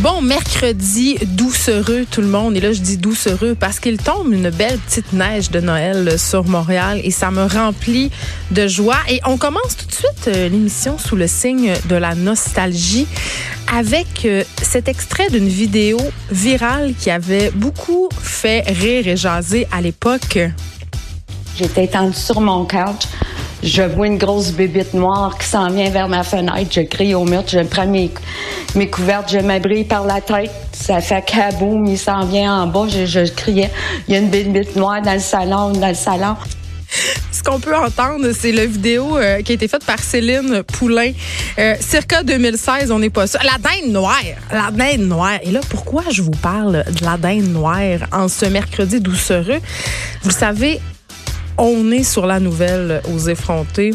Bon mercredi doucereux tout le monde. Et là, je dis doucereux parce qu'il tombe une belle petite neige de Noël sur Montréal et ça me remplit de joie. Et on commence tout de suite euh, l'émission sous le signe de la nostalgie avec euh, cet extrait d'une vidéo virale qui avait beaucoup fait rire et jaser à l'époque. J'étais étendue sur mon couch je vois une grosse bébite noire qui s'en vient vers ma fenêtre. Je crie au mur, je prends mes, mes couvertes, je m'abrille par la tête. Ça fait kaboum, il s'en vient en bas. Je, je criais, il y a une bébite noire dans le salon, dans le salon. Ce qu'on peut entendre, c'est la vidéo euh, qui a été faite par Céline Poulain. Euh, circa 2016, on n'est pas ça. La dinde noire. La dinde noire. Et là, pourquoi je vous parle de la dinde noire en ce mercredi doucereux? Vous savez, on est sur la nouvelle aux effrontés.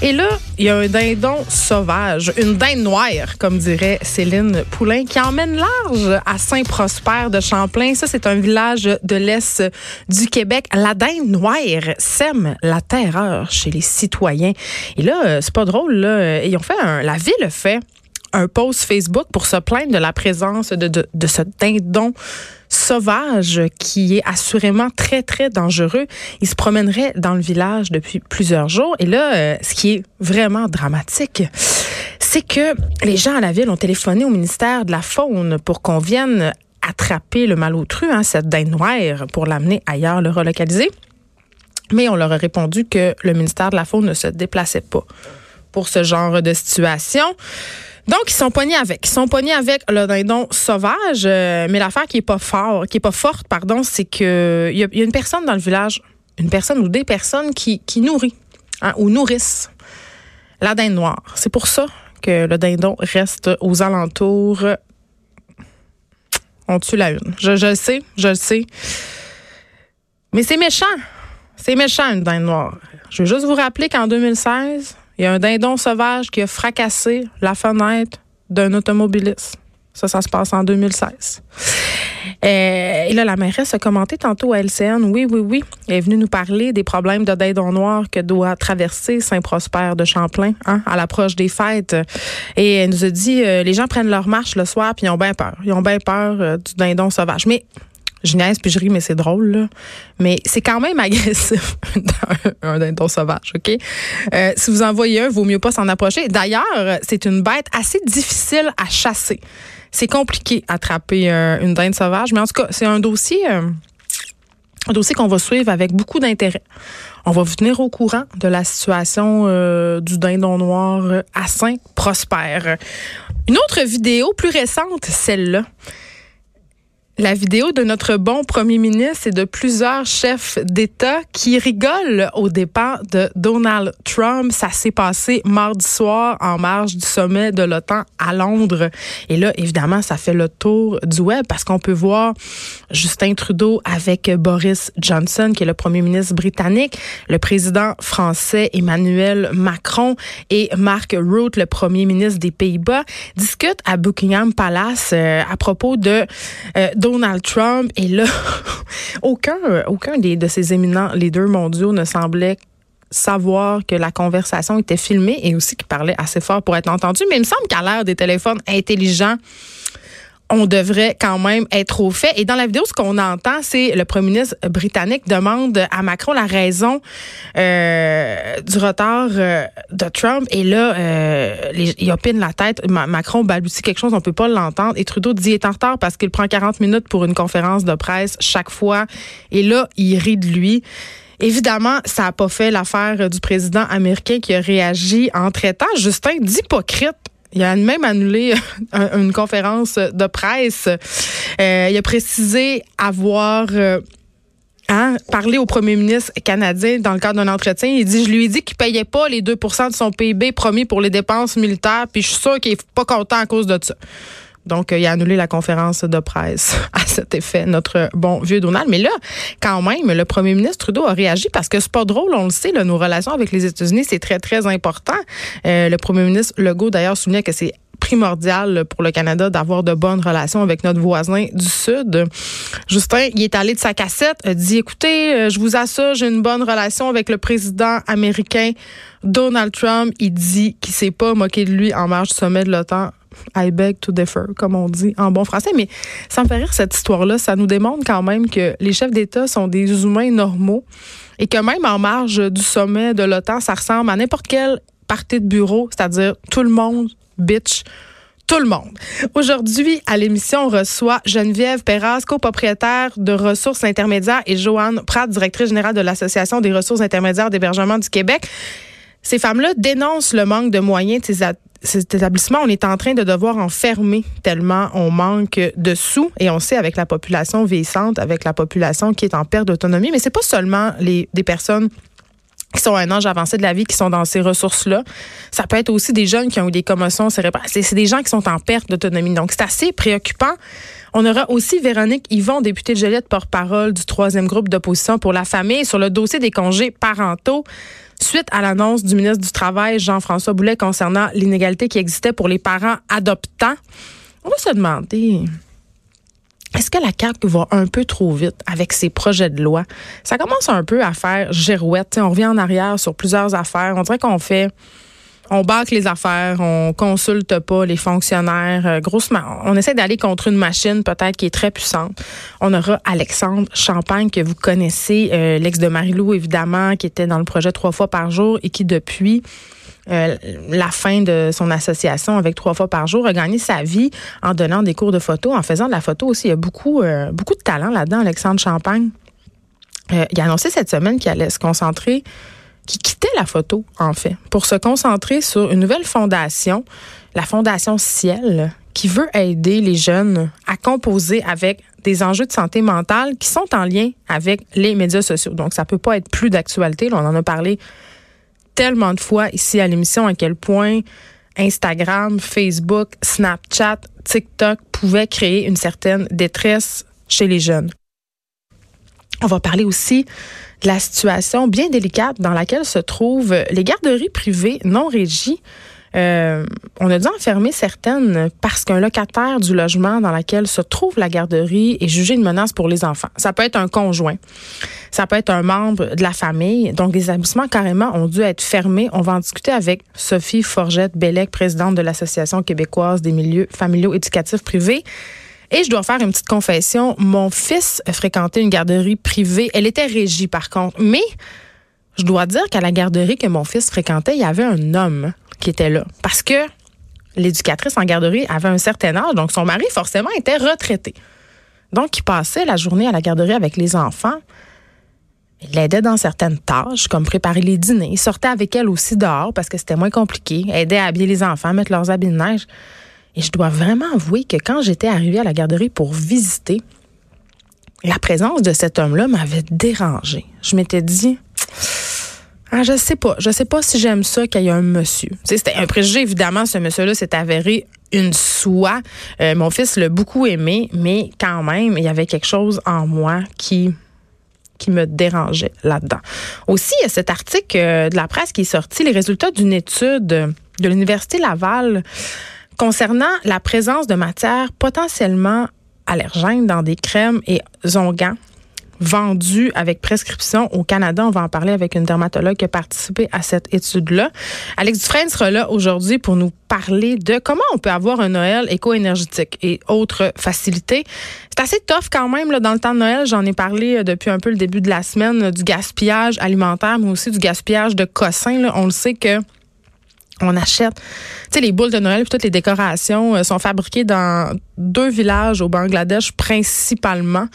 Et là, il y a un dindon sauvage, une dinde noire, comme dirait Céline Poulain, qui emmène large à Saint-Prosper de Champlain. Ça, c'est un village de l'Est du Québec. La dinde noire sème la terreur chez les citoyens. Et là, c'est pas drôle, là. Ils ont fait la ville fait un post Facebook pour se plaindre de la présence de, de, ce dindon sauvage qui est assurément très, très dangereux. Il se promènerait dans le village depuis plusieurs jours. Et là, euh, ce qui est vraiment dramatique, c'est que les gens à la ville ont téléphoné au ministère de la Faune pour qu'on vienne attraper le malotru, hein, cette dinde noire, pour l'amener ailleurs, le relocaliser. Mais on leur a répondu que le ministère de la Faune ne se déplaçait pas pour ce genre de situation. Donc, ils sont pognés avec. Ils sont pognés avec le dindon sauvage. Euh, mais l'affaire qui est pas fort, qui est pas forte, pardon, c'est que il y, a une personne dans le village, une personne ou des personnes qui, nourrit hein, ou nourrissent la dinde noire. C'est pour ça que le dindon reste aux alentours. On tue la une. Je, je le sais, je le sais. Mais c'est méchant. C'est méchant, une dinde noire. Je veux juste vous rappeler qu'en 2016, il y a un dindon sauvage qui a fracassé la fenêtre d'un automobiliste. Ça, ça se passe en 2016. Euh, et là, la mairesse a commenté tantôt à LCN. Oui, oui, oui. Elle est venue nous parler des problèmes de dindon noir que doit traverser Saint-Prosper de Champlain hein, à l'approche des fêtes. Et elle nous a dit, euh, les gens prennent leur marche le soir puis ils ont bien peur. Ils ont bien peur euh, du dindon sauvage. Mais je niaise puis je ris, mais c'est drôle, là. Mais c'est quand même agressif, un dindon sauvage, OK? Euh, si vous en voyez un, vaut mieux pas s'en approcher. D'ailleurs, c'est une bête assez difficile à chasser. C'est compliqué d'attraper euh, une dinde sauvage, mais en tout cas, c'est un dossier... Euh, un dossier qu'on va suivre avec beaucoup d'intérêt. On va vous tenir au courant de la situation du dindon noir à Saint-Prosper. Une autre vidéo plus récente, celle-là, la vidéo de notre bon premier ministre et de plusieurs chefs d'État qui rigolent au départ de Donald Trump. Ça s'est passé mardi soir en marge du sommet de l'OTAN à Londres. Et là, évidemment, ça fait le tour du web parce qu'on peut voir Justin Trudeau avec Boris Johnson, qui est le premier ministre britannique, le président français Emmanuel Macron et Mark Rutte, le premier ministre des Pays-Bas, discutent à Buckingham Palace euh, à propos de euh, Donald Trump et là, aucun, aucun des, de ces éminents leaders mondiaux ne semblait savoir que la conversation était filmée et aussi qu'il parlait assez fort pour être entendu. Mais il me semble qu'à l'ère des téléphones intelligents, on devrait quand même être au fait. Et dans la vidéo, ce qu'on entend, c'est le premier ministre britannique demande à Macron la raison euh, du retard euh, de Trump. Et là, euh, il opine la tête. Macron balbutie quelque chose, on peut pas l'entendre. Et Trudeau dit il est en retard parce qu'il prend 40 minutes pour une conférence de presse chaque fois. Et là, il rit de lui. Évidemment, ça n'a pas fait l'affaire du président américain qui a réagi en traitant Justin d'hypocrite il a même annulé une conférence de presse. Euh, il a précisé avoir euh, hein, parlé au premier ministre canadien dans le cadre d'un entretien. Il dit, je lui ai dit qu'il payait pas les 2% de son PIB promis pour les dépenses militaires, puis je suis sûr qu'il est pas content à cause de ça. Donc, euh, il a annulé la conférence de presse à cet effet, notre bon vieux Donald. Mais là, quand même, le premier ministre Trudeau a réagi parce que c'est pas drôle, on le sait, nos relations avec les États-Unis, c'est très, très important. Euh, le premier ministre Legault, d'ailleurs, soulignait que c'est primordial pour le Canada d'avoir de bonnes relations avec notre voisin du Sud. Justin, il est allé de sa cassette, a dit, écoutez, euh, je vous assure, j'ai une bonne relation avec le président américain Donald Trump. Il dit qu'il s'est pas moqué de lui en marge du sommet de l'OTAN I beg to differ, comme on dit en bon français. Mais ça me fait rire cette histoire-là. Ça nous démontre quand même que les chefs d'État sont des humains normaux et que même en marge du sommet de l'OTAN, ça ressemble à n'importe quelle partie de bureau, c'est-à-dire tout le monde, bitch, tout le monde. Aujourd'hui, à l'émission, on reçoit Geneviève Perras, copropriétaire de Ressources intermédiaires, et Joanne Pratt, directrice générale de l'Association des ressources intermédiaires d'hébergement du Québec. Ces femmes-là dénoncent le manque de moyens de ces cet établissement, on est en train de devoir en fermer tellement on manque de sous. Et on sait avec la population vieillissante, avec la population qui est en perte d'autonomie, mais c'est pas seulement les des personnes qui sont à un âge avancé de la vie, qui sont dans ces ressources-là. Ça peut être aussi des jeunes qui ont eu des commotions cérébrales. C'est des gens qui sont en perte d'autonomie. Donc, c'est assez préoccupant. On aura aussi Véronique Yvon, députée de Joliette, porte-parole du troisième groupe d'opposition pour la famille sur le dossier des congés parentaux suite à l'annonce du ministre du Travail, Jean-François Boulet, concernant l'inégalité qui existait pour les parents adoptants. On va se demander, est-ce que la CAQ va un peu trop vite avec ses projets de loi? Ça commence un peu à faire girouette. on revient en arrière sur plusieurs affaires. On dirait qu'on fait on bâcle les affaires, on consulte pas les fonctionnaires. Euh, grossement, on essaie d'aller contre une machine peut-être qui est très puissante. On aura Alexandre Champagne que vous connaissez, euh, l'ex de Marilou évidemment, qui était dans le projet trois fois par jour et qui depuis euh, la fin de son association avec trois fois par jour a gagné sa vie en donnant des cours de photo, en faisant de la photo aussi. Il y a beaucoup, beaucoup de talent là-dedans, Alexandre Champagne. il a annoncé cette semaine qu'il allait se concentrer qui quittait la photo, en fait, pour se concentrer sur une nouvelle fondation, la Fondation Ciel, qui veut aider les jeunes à composer avec des enjeux de santé mentale qui sont en lien avec les médias sociaux. Donc, ça peut pas être plus d'actualité. On en a parlé tellement de fois ici à l'émission à quel point Instagram, Facebook, Snapchat, TikTok pouvaient créer une certaine détresse chez les jeunes. On va parler aussi de la situation bien délicate dans laquelle se trouvent les garderies privées non régies. Euh, on a dû en fermer certaines parce qu'un locataire du logement dans lequel se trouve la garderie est jugé une menace pour les enfants. Ça peut être un conjoint, ça peut être un membre de la famille. Donc, les établissements carrément ont dû être fermés. On va en discuter avec Sophie Forgette-Bellec, présidente de l'Association québécoise des milieux familiaux éducatifs privés. Et je dois faire une petite confession. Mon fils fréquentait une garderie privée. Elle était régie, par contre. Mais je dois dire qu'à la garderie que mon fils fréquentait, il y avait un homme qui était là. Parce que l'éducatrice en garderie avait un certain âge, donc son mari, forcément, était retraité. Donc, il passait la journée à la garderie avec les enfants. Il l'aidait dans certaines tâches, comme préparer les dîners. Il sortait avec elle aussi dehors parce que c'était moins compliqué. Aidait à habiller les enfants, mettre leurs habits de neige. Et je dois vraiment avouer que quand j'étais arrivée à la garderie pour visiter, la présence de cet homme-là m'avait dérangée. Je m'étais dit, ah, je sais pas, je sais pas si j'aime ça qu'il y ait un monsieur. C'était un préjugé, évidemment, ce monsieur-là s'est avéré une soie. Euh, mon fils l'a beaucoup aimé, mais quand même, il y avait quelque chose en moi qui qui me dérangeait là-dedans. Aussi, il y a cet article euh, de la presse qui est sorti, les résultats d'une étude de l'Université Laval concernant la présence de matières potentiellement allergènes dans des crèmes et onguents vendus avec prescription au Canada. On va en parler avec une dermatologue qui a participé à cette étude-là. Alex Dufresne sera là aujourd'hui pour nous parler de comment on peut avoir un Noël éco-énergétique et autres facilités. C'est assez tough quand même là, dans le temps de Noël. J'en ai parlé euh, depuis un peu le début de la semaine euh, du gaspillage alimentaire, mais aussi du gaspillage de cossins. On le sait que on achète, tu sais, les boules de Noël, toutes les décorations euh, sont fabriquées dans deux villages au Bangladesh principalement.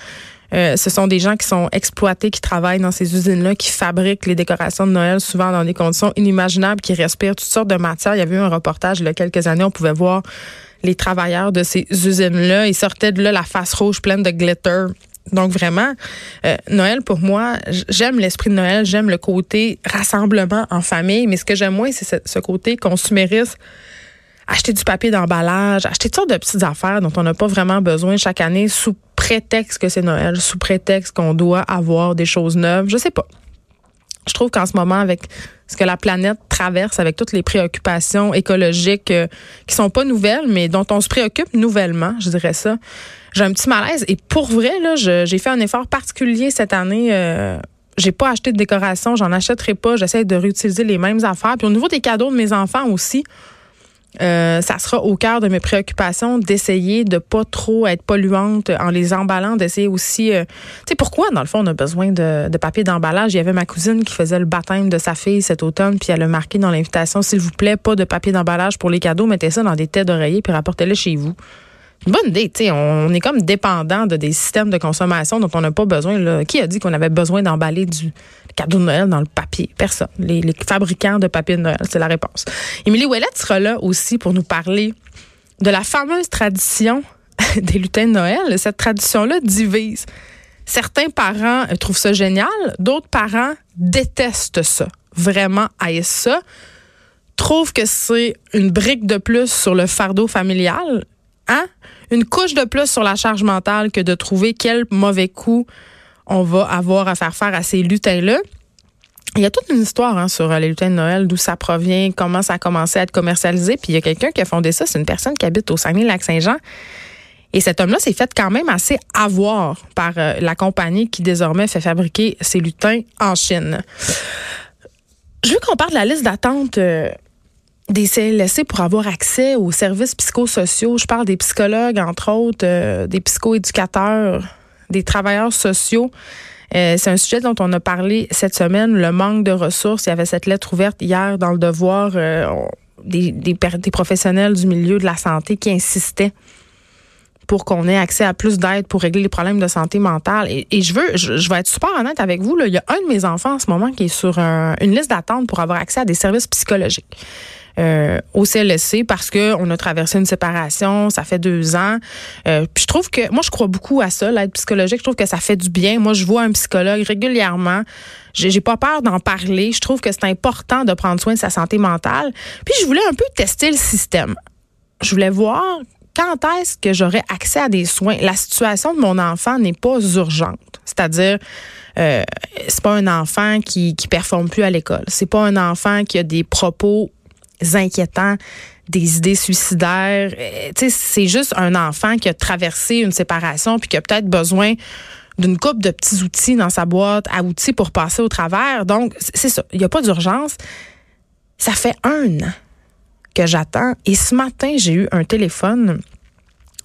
Euh, ce sont des gens qui sont exploités, qui travaillent dans ces usines-là, qui fabriquent les décorations de Noël, souvent dans des conditions inimaginables, qui respirent toutes sortes de matières. Il y avait eu un reportage il y a quelques années, on pouvait voir les travailleurs de ces usines-là. Ils sortaient de là la face rouge pleine de glitter. Donc vraiment, euh, Noël pour moi, j'aime l'esprit de Noël, j'aime le côté rassemblement en famille, mais ce que j'aime moins, c'est ce, côté consumériste acheter du papier d'emballage, acheter toutes sortes de petites affaires dont on n'a pas vraiment besoin chaque année sous prétexte que c'est Noël, sous prétexte qu'on doit avoir des choses neuves. Je sais pas. Je trouve qu'en ce moment, avec ce que la planète traverse, avec toutes les préoccupations écologiques euh, qui sont pas nouvelles, mais dont on se préoccupe nouvellement, je dirais ça, j'ai un petit malaise. Et pour vrai, là, j'ai fait un effort particulier cette année. Euh, j'ai pas acheté de décoration, j'en achèterai pas. J'essaie de réutiliser les mêmes affaires. Puis au niveau des cadeaux de mes enfants aussi, euh, ça sera au cœur de mes préoccupations d'essayer de pas trop être polluante en les emballant, d'essayer aussi. Euh, tu sais pourquoi dans le fond on a besoin de, papier d'emballage? Il y avait ma cousine qui faisait le baptême de sa fille cet automne, puis elle a marqué dans l'invitation s'il vous plaît pas de papier d'emballage pour les cadeaux, mettez ça dans des têtes d'oreiller puis rapportez-le chez vous bonne idée. sais, on est comme dépendant de des systèmes de consommation dont on n'a pas besoin. Qui a dit qu'on avait besoin d'emballer du cadeau de Noël dans le papier? Personne. Les, fabricants de papier de Noël, c'est la réponse. Émilie Ouellette sera là aussi pour nous parler de la fameuse tradition des lutins de Noël. Cette tradition-là divise. Certains parents trouvent ça génial, d'autres parents détestent ça, vraiment haïssent ça, trouvent que c'est une brique de plus sur le fardeau familial Hein? Une couche de plus sur la charge mentale que de trouver quel mauvais coup on va avoir à faire faire à ces lutins-là. Il y a toute une histoire hein, sur euh, les lutins de Noël, d'où ça provient, comment ça a commencé à être commercialisé. Puis il y a quelqu'un qui a fondé ça, c'est une personne qui habite au Saguenay-Lac-Saint-Jean. Et cet homme-là s'est fait quand même assez avoir par euh, la compagnie qui désormais fait fabriquer ces lutins en Chine. Je veux qu'on parle de la liste d'attente euh, des CLSC pour avoir accès aux services psychosociaux. Je parle des psychologues, entre autres, euh, des psychoéducateurs, des travailleurs sociaux. Euh, c'est un sujet dont on a parlé cette semaine, le manque de ressources. Il y avait cette lettre ouverte hier dans le devoir euh, des, des, professionnels du milieu de la santé qui insistaient pour qu'on ait accès à plus d'aide pour régler les problèmes de santé mentale. Et, je veux, je, vais être super honnête avec vous, il y a un de mes enfants en ce moment qui est sur un, une liste d'attente pour avoir accès à des services psychologiques euh, au CLSC parce que on a traversé une séparation, ça fait deux ans. Euh, puis je trouve que moi je crois beaucoup à ça, l'aide psychologique. Je trouve que ça fait du bien. Moi je vois un psychologue régulièrement. J'ai pas peur d'en parler. Je trouve que c'est important de prendre soin de sa santé mentale. Puis je voulais un peu tester le système. Je voulais voir quand est-ce que j'aurais accès à des soins. La situation de mon enfant n'est pas urgente. C'est-à-dire, euh, c'est pas un enfant qui qui performe plus à l'école. C'est pas un enfant qui a des propos inquiétants, des idées suicidaires. Euh, c'est juste un enfant qui a traversé une séparation puis qui a peut-être besoin d'une coupe de petits outils dans sa boîte à outils pour passer au travers. Donc, c'est ça. Il n'y a pas d'urgence. Ça fait un an que j'attends. Et ce matin, j'ai eu un téléphone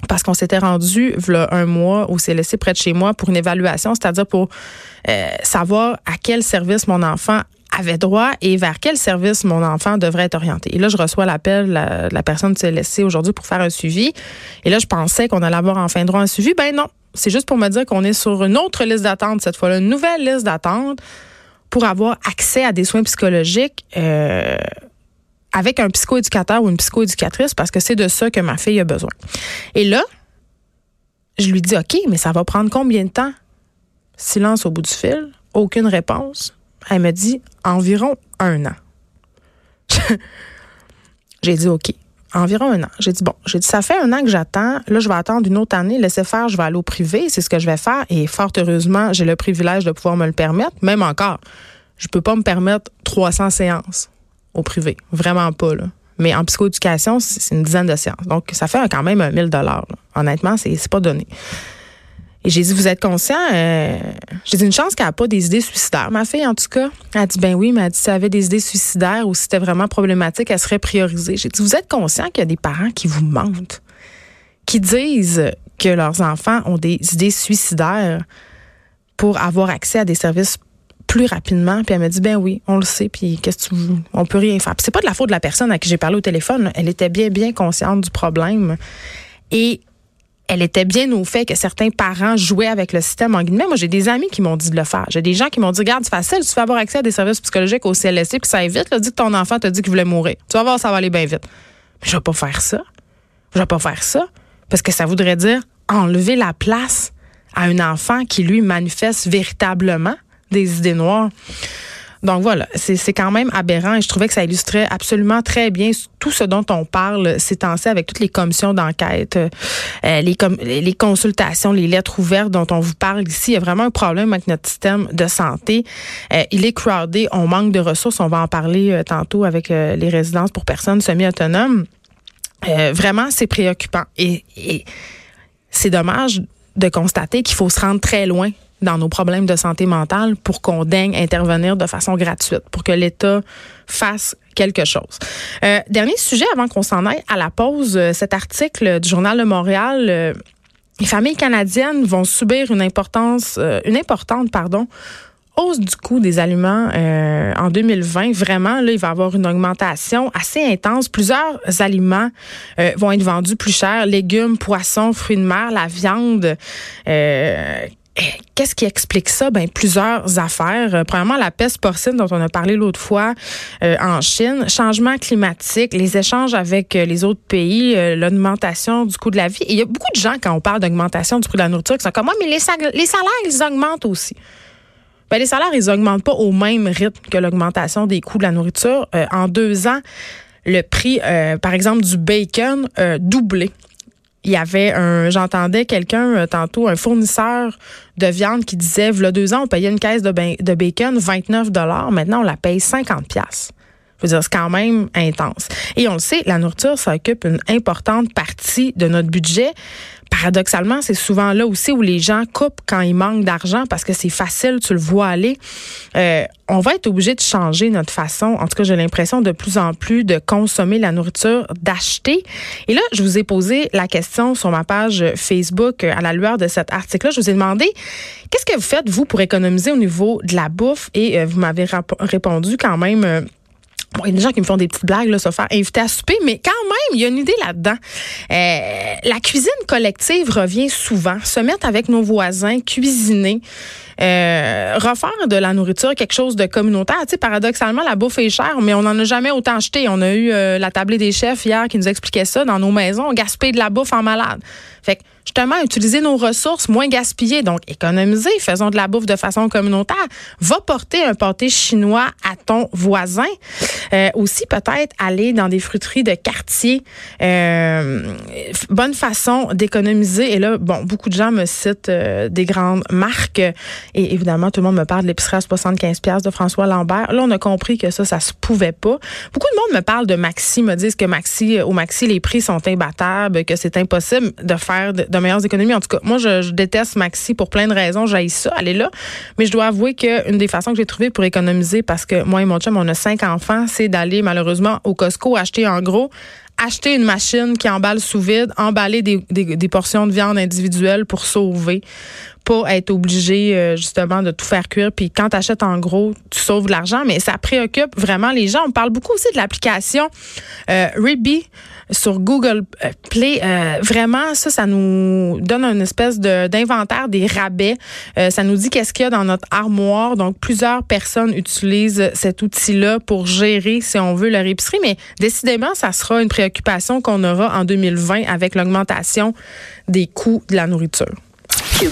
parce qu'on s'était rendu voilà, un mois au CLSC près de chez moi pour une évaluation, c'est-à-dire pour euh, savoir à quel service mon enfant avait droit et vers quel service mon enfant devrait être orienté. Et là, je reçois l'appel de la, la, personne du CLSC aujourd'hui pour faire un suivi. Et là, je pensais qu'on allait avoir enfin droit à un suivi. Ben non, c'est juste pour me dire qu'on est sur une autre liste d'attente cette fois-là, une nouvelle liste d'attente pour avoir accès à des soins psychologiques. Euh, avec un psychoéducateur ou une psychoéducatrice parce que c'est de ça que ma fille a besoin. Et là, je lui dis OK, mais ça va prendre combien de temps? Silence au bout du fil, aucune réponse. Elle me dit environ un an. j'ai dit OK. Environ un an. J'ai dit bon, j'ai dit ça fait un an que j'attends. Là, je vais attendre une autre année. Laissez faire, je vais aller au privé. C'est ce que je vais faire. Et fort heureusement, j'ai le privilège de pouvoir me le permettre. Même encore, je peux pas me permettre 300 séances au privé. Vraiment pas, là. Mais en psychoéducation, c'est une dizaine de séances. Donc, ça fait quand même 1000 dollars. Honnêtement, c'est pas donné. Et j'ai dit, vous êtes conscient? Euh, j'ai dit, une chance qu'elle n'a pas des idées suicidaires. Ma fille, en tout cas, elle a dit, ben oui, mais elle a dit, si elle avait des idées suicidaires ou si c'était vraiment problématique, elle serait priorisée. J'ai dit, vous êtes conscient qu'il y a des parents qui vous mentent, qui disent que leurs enfants ont des idées suicidaires pour avoir accès à des services plus rapidement. Puis elle m'a dit, ben oui, on le sait, puis qu'est-ce que tu veux? On peut rien faire. Puis c'est pas de la faute de la personne à qui j'ai parlé au téléphone. Elle était bien, bien consciente du problème. Et elle était bien au fait que certains parents jouaient avec le système en guillemets. Moi, j'ai des amis qui m'ont dit de le faire. J'ai des gens qui m'ont dit, regarde, c'est facile, tu vas avoir accès à des services psychologiques au CLSC, puis ça va vite. Là, que ton enfant t'a dit qu'il voulait mourir. Tu vas voir, ça va aller bien vite. Mais je vais pas faire ça. Je vais pas faire ça. Parce que ça voudrait dire enlever la place à un enfant qui, lui, manifeste véritablement des idées noires. Donc voilà, c'est quand même aberrant et je trouvais que ça illustrait absolument très bien tout ce dont on parle ces temps-ci avec toutes les commissions d'enquête, euh, les, les consultations, les lettres ouvertes dont on vous parle ici. Il y a vraiment un problème avec notre système de santé. Euh, il est crowded, on manque de ressources. On va en parler euh, tantôt avec les résidences pour personnes semi-autonomes. vraiment, c'est préoccupant. Et, et c'est dommage de constater qu'il faut se rendre très loin dans nos problèmes de santé mentale pour qu'on daigne intervenir de façon gratuite, pour que l'État fasse quelque chose. Euh, dernier sujet avant qu'on s'en aille à la pause, euh, cet article du Journal de Montréal. Euh, les familles canadiennes vont subir une importance, une importante, pardon, hausse du coût des aliments en 2020. Vraiment, là, il va y avoir une augmentation assez intense. Plusieurs aliments vont être vendus plus cher. Légumes, poissons, fruits de mer, la viande. Qu'est-ce qui explique ça? Ben, plusieurs affaires. Euh, premièrement, la peste porcine dont on a parlé l'autre fois euh, en Chine, changement climatique, les échanges avec euh, les autres pays, l'augmentation du coût de la vie. Il y a beaucoup de gens, quand on parle d'augmentation du prix de la nourriture, qui sont comme, moi, mais les, salaires, ils augmentent aussi. Ben, les salaires, ils augmentent pas au même rythme que l'augmentation des coûts de la nourriture. en deux ans, le prix, par exemple, du bacon doublé il y avait un, j'entendais quelqu'un euh, tantôt, un fournisseur de viande qui disait, a deux ans, on payait une caisse de, de bacon 29 dollars. Maintenant, on la paye 50 pièces. Je veux dire, c'est quand même intense. Et on le sait, la nourriture, ça occupe une importante partie de notre budget paradoxalement, c'est souvent là aussi où les gens coupent quand ils manquent d'argent parce que c'est facile, tu le vois aller. Euh, on va être obligé de changer notre façon, en tout cas j'ai l'impression de plus en plus de consommer la nourriture, d'acheter. Et là, je vous ai posé la question sur ma page Facebook à la lueur de cet article-là. Je vous ai demandé, qu'est-ce que vous faites, vous, pour économiser au niveau de la bouffe? Et euh, vous m'avez répondu quand même... Euh, Bon, il y a des gens qui me font des petites blagues, là, se faire inviter à souper, mais quand même, il y a une idée là-dedans. Euh, la cuisine collective revient souvent. Se mettre avec nos voisins, cuisiner, euh, refaire de la nourriture quelque chose de communautaire. Tu sais, paradoxalement, la bouffe est chère, mais on n'en a jamais autant acheté. On a eu euh, la tablée des chefs hier qui nous expliquait ça dans nos maisons. On gaspille de la bouffe en malade. Fait que justement, utiliser nos ressources, moins gaspiller, donc économiser, faisons de la bouffe de façon communautaire. Va porter un pâté chinois à ton voisin. Euh, aussi, peut-être aller dans des fruiteries de quartier. Euh, bonne façon d'économiser. Et là, bon, beaucoup de gens me citent euh, des grandes marques. Et évidemment, tout le monde me parle de l'épicerie à 75 de François Lambert. Là, on a compris que ça, ça se pouvait pas. Beaucoup de monde me parle de Maxi, me disent que Maxi, au Maxi, les prix sont imbattables, que c'est impossible de faire de, meilleures économies. En tout cas, moi, je, déteste Maxi pour plein de raisons. J'aille ça, elle est là. Mais je dois avouer qu'une des façons que j'ai trouvées pour économiser, parce que moi et mon chum, on a cinq enfants, c'est d'aller malheureusement au Costco acheter en gros acheter une machine qui emballe sous vide, emballer des, des, portions de viande individuelles pour sauver, pas être obligé euh, justement de tout faire cuire. Puis quand tu achètes en gros, tu sauves de l'argent, mais ça préoccupe vraiment les gens. On parle beaucoup aussi de l'application euh, Ribby sur Google euh, Play. Euh, vraiment, ça, ça nous donne une espèce d'inventaire des rabais. Ça nous dit qu'est-ce qu'il y a dans notre armoire. Donc, plusieurs personnes utilisent cet outil-là pour gérer, si on veut, leur épicerie. Mais décidément, ça sera une préoccupation qu'on aura en 2020 avec l'augmentation des coûts de la nourriture.